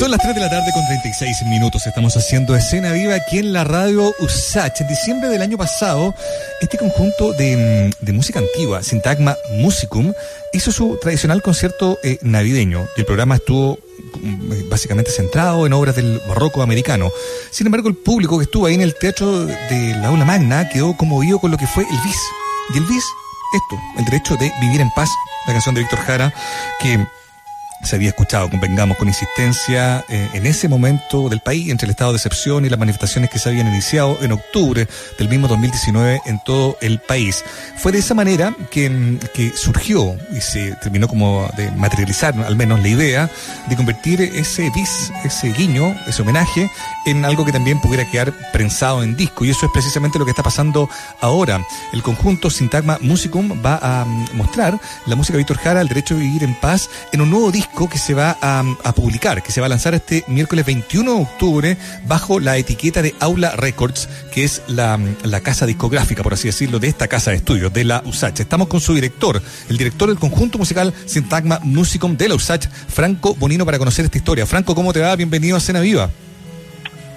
Son las 3 de la tarde con 36 minutos. Estamos haciendo escena viva aquí en la radio USACH. En diciembre del año pasado, este conjunto de, mm, de música antigua, Sintagma Musicum, hizo su tradicional concierto eh, navideño. El programa estuvo mm, básicamente centrado en obras del barroco americano. Sin embargo, el público que estuvo ahí en el teatro de la aula magna quedó conmovido con lo que fue el bis. Y el bis, esto, el derecho de vivir en paz, la canción de Víctor Jara, que se había escuchado, convengamos, con insistencia eh, en ese momento del país, entre el estado de excepción y las manifestaciones que se habían iniciado en octubre del mismo 2019 en todo el país. Fue de esa manera que, mm, que surgió y se terminó como de materializar al menos la idea de convertir ese bis, ese guiño, ese homenaje, en algo que también pudiera quedar prensado en disco. Y eso es precisamente lo que está pasando ahora. El conjunto Sintagma Musicum va a mm, mostrar la música de Víctor Jara, el derecho de vivir en paz, en un nuevo disco que se va a, a publicar, que se va a lanzar este miércoles 21 de octubre bajo la etiqueta de Aula Records, que es la, la casa discográfica, por así decirlo, de esta casa de estudios, de la USACH. Estamos con su director, el director del conjunto musical Sintagma Musicum de la USACH, Franco Bonino, para conocer esta historia. Franco, ¿cómo te va? Bienvenido a Cena Viva.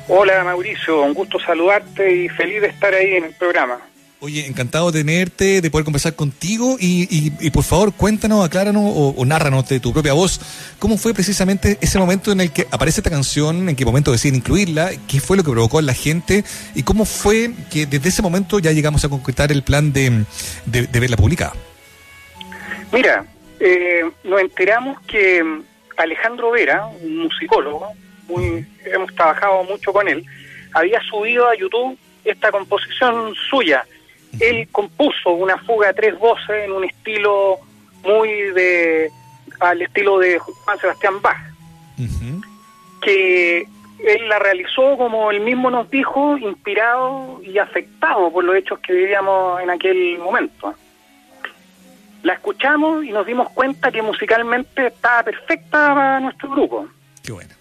Hola Mauricio, un gusto saludarte y feliz de estar ahí en el programa. Oye, encantado de tenerte, de poder conversar contigo y, y, y por favor cuéntanos, acláranos o, o, nárranos de tu propia voz cómo fue precisamente ese momento en el que aparece esta canción, en qué momento deciden incluirla, qué fue lo que provocó en la gente y cómo fue que desde ese momento ya llegamos a concretar el plan de, de, de verla publicada. Mira, eh, nos enteramos que Alejandro Vera, un musicólogo, muy, hemos trabajado mucho con él, había subido a YouTube esta composición suya. Él compuso una fuga a tres voces en un estilo muy de al estilo de Juan Sebastián Bach, uh -huh. que él la realizó como él mismo nos dijo, inspirado y afectado por los hechos que vivíamos en aquel momento. La escuchamos y nos dimos cuenta que musicalmente estaba perfecta para nuestro grupo. Qué bueno.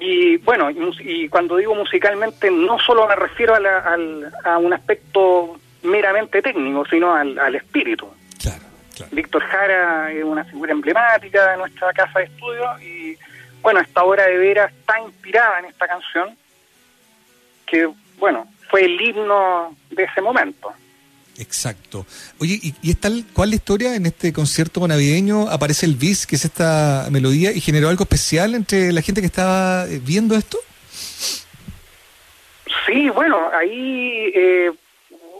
Y bueno, y, y cuando digo musicalmente, no solo me refiero a, la, al, a un aspecto meramente técnico, sino al, al espíritu. Claro, claro. Víctor Jara es una figura emblemática de nuestra casa de estudio y bueno, esta obra de veras está inspirada en esta canción que, bueno, fue el himno de ese momento. Exacto. Oye, ¿y, y es tal cuál la historia en este concierto navideño? Aparece el bis, que es esta melodía, y generó algo especial entre la gente que estaba viendo esto. Sí, bueno, ahí eh,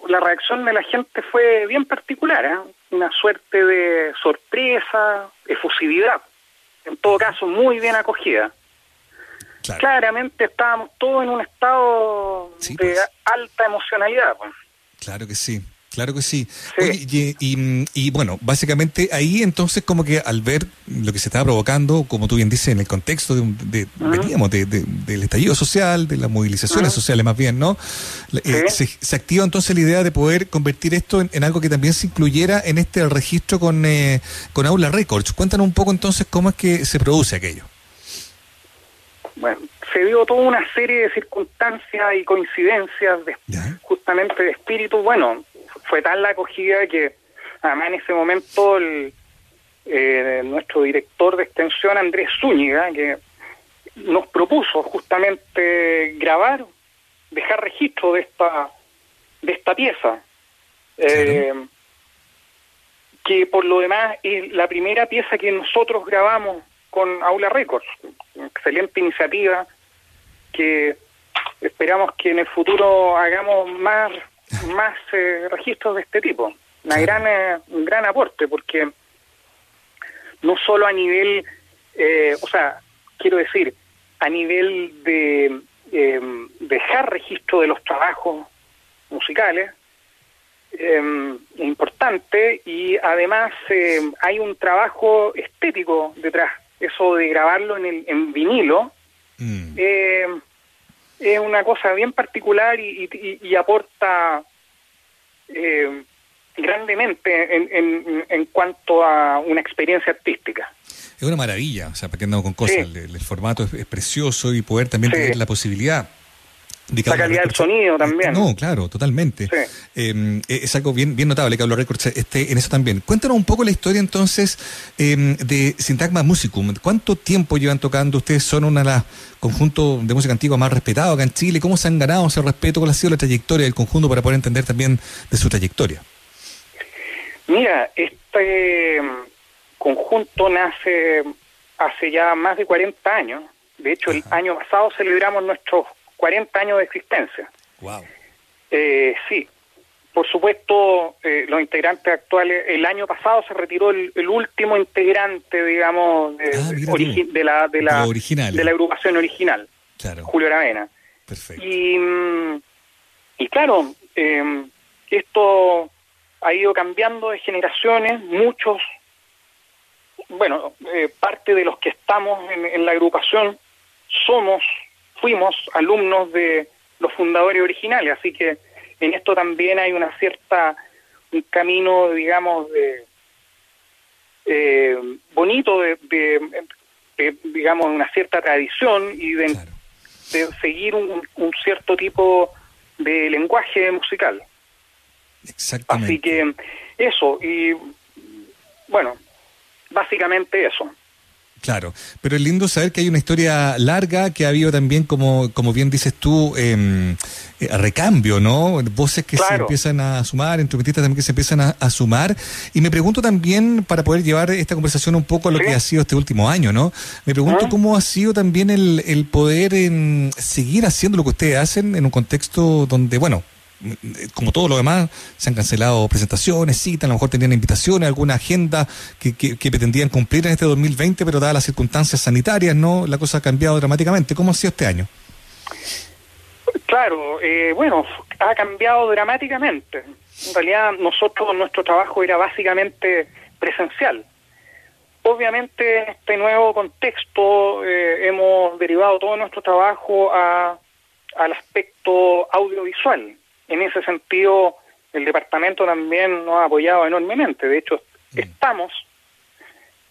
la reacción de la gente fue bien particular, ¿eh? una suerte de sorpresa, efusividad, en todo caso muy bien acogida. Claro. Claramente estábamos todos en un estado sí, pues. de alta emocionalidad. Pues. Claro que sí. Claro que sí. sí. Oye, y, y, y, bueno, básicamente ahí entonces como que al ver lo que se estaba provocando, como tú bien dices, en el contexto de, de uh -huh. veníamos de, de, del estallido social, de las movilizaciones uh -huh. sociales más bien, ¿no? Sí. Eh, se, se, activa entonces la idea de poder convertir esto en, en, algo que también se incluyera en este registro con, eh, con Aula Records. Cuéntanos un poco entonces cómo es que se produce aquello. Bueno, se dio toda una serie de circunstancias y coincidencias de, justamente de espíritu. Bueno, fue tal la acogida que además en ese momento el, eh, nuestro director de extensión Andrés Zúñiga que nos propuso justamente grabar dejar registro de esta de esta pieza. Eh, que por lo demás es la primera pieza que nosotros grabamos con Aula Records. Excelente iniciativa que esperamos que en el futuro hagamos más más eh, registros de este tipo. Una gran, eh, un gran aporte, porque no solo a nivel, eh, o sea, quiero decir, a nivel de dejar registro de los trabajos musicales, eh, importante y además eh, hay un trabajo estético detrás. Eso de grabarlo en, el, en vinilo mm. eh, es una cosa bien particular y, y, y aporta eh, grandemente en, en, en, cuanto a una experiencia artística. Es una maravilla, o sea, para que andamos con cosas, sí. el, el, formato es, es, precioso y poder también sí. tener la posibilidad la calidad del sonido también. No, claro, totalmente. Em, e, es algo bien, bien notable que Hablo Records esté en eso también. Cuéntanos un poco la historia entonces em, de Sintagma Musicum. ¿Cuánto tiempo llevan tocando? Ustedes son una de las conjuntos de música antigua más respetados acá en Chile. ¿Cómo se han ganado ese respeto? ¿Cuál ha sido la trayectoria del conjunto para poder entender también de su trayectoria? Mira, este em, conjunto nace hace ya más de 40 años. De hecho, el año pasado celebramos nuestros 40 años de existencia. Wow. Eh, sí, por supuesto, eh, los integrantes actuales, el año pasado se retiró el, último integrante, digamos, de, ah, de la de la, de la agrupación original, claro. Julio Aravena. Perfecto. Y, mm, y claro, em, esto ha ido cambiando de generaciones, muchos, bueno, eh, parte de los que estamos en la agrupación somos fuimos alumnos de los fundadores originales, así que en esto también hay una cierta, un camino, digamos, de eh, bonito de, digamos, una cierta tradición y de, seguir un, cierto tipo de lenguaje musical. Exactamente. Así que eso, y bueno, básicamente eso. Claro, pero es lindo saber que hay una historia larga, que ha habido también, como, como bien dices tú, eh, recambio, ¿no? Voces que se empiezan a sumar, instrumentistas también que se empiezan a, sumar. Y me pregunto también, para poder llevar esta conversación un poco a lo que ha sido este último año, ¿no? Me pregunto cómo ha sido también el, el poder en seguir haciendo lo que ustedes hacen en un contexto donde, bueno, como todo lo demás, se han cancelado presentaciones, citas, a lo mejor tenían invitaciones, alguna agenda que, que, pretendían cumplir en este 2020, pero dadas las circunstancias sanitarias, no la cosa ha cambiado dramáticamente. ¿Cómo ha sido este año? Claro, eh, bueno, ha cambiado dramáticamente. En realidad, nosotros, nuestro trabajo era básicamente presencial. Obviamente, en este nuevo contexto, eh, hemos derivado todo nuestro trabajo a, al aspecto audiovisual en ese sentido el departamento también nos ha apoyado enormemente. De hecho, mm. estamos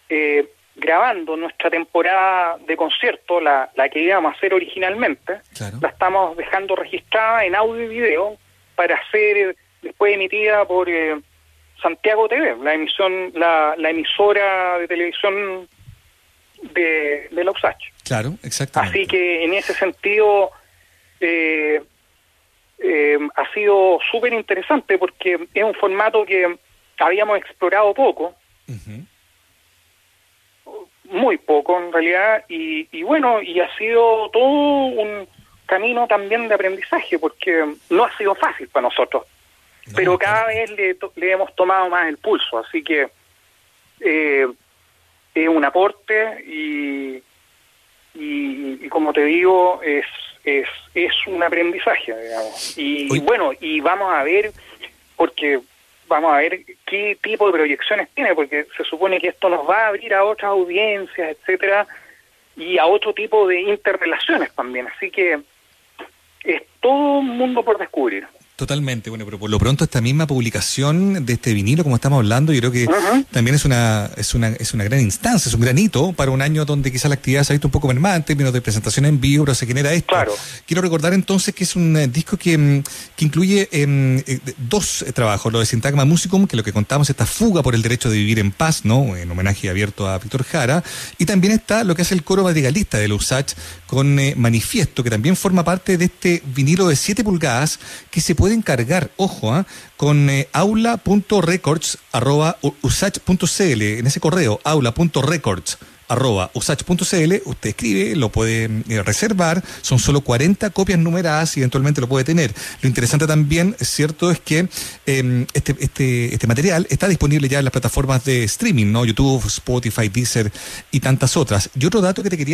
eh, grabando nuestra temporada de concierto, la, la que íbamos a hacer originalmente, la estamos dejando registrada en audio y video para ser eh, después emitida por eh, Santiago TV, la emisión, la, la emisora de televisión de, de la USACH. Claro, exactamente. Así que en ese sentido eh, eh, ha sido súper interesante porque es un formato que habíamos explorado poco, muy poco en realidad, y, bueno, y ha sido todo un camino también de aprendizaje porque no ha sido fácil para nosotros, pero cada vez le, hemos tomado más el pulso, así que eh, es un aporte y, y como te digo, es es, es un aprendizaje, digamos. Y, bueno, y vamos a ver, porque vamos a ver qué tipo de proyecciones tiene, porque se supone que esto nos va a abrir a otras audiencias, etcétera, y a otro tipo de interrelaciones también. Así que es todo un mundo por descubrir. Totalmente, bueno, pero por lo pronto esta misma publicación de este vinilo, como estamos hablando, yo creo que también es una, es una es una gran instancia, es un granito para un año donde quizás la actividad se ha visto un poco mermada en términos de presentación en vivo, pero se genera esto. Quiero recordar entonces que es un eh, disco que, mm, que incluye em, eh, dos trabajos, lo de Sintagma Musicum, que lo que contamos esta fuga por el derecho de vivir en paz, ¿no? En homenaje abierto a Víctor Jara, y también está lo que es el coro madrigalista de USACH con eh, Manifiesto, que también forma parte de este vinilo de 7 pulgadas que se puede pueden cargar, ojo, ¿ah? con eh, aula.records.usach.cl, en ese correo, aula.records arroba usted escribe, lo puede eh, reservar, son solo 40 copias numeradas y eventualmente lo puede tener. Lo interesante también, cierto, es que em, este, este, este material está disponible ya en las plataformas de streaming, ¿no? YouTube, Spotify, Deezer y tantas otras. Y otro dato que te quería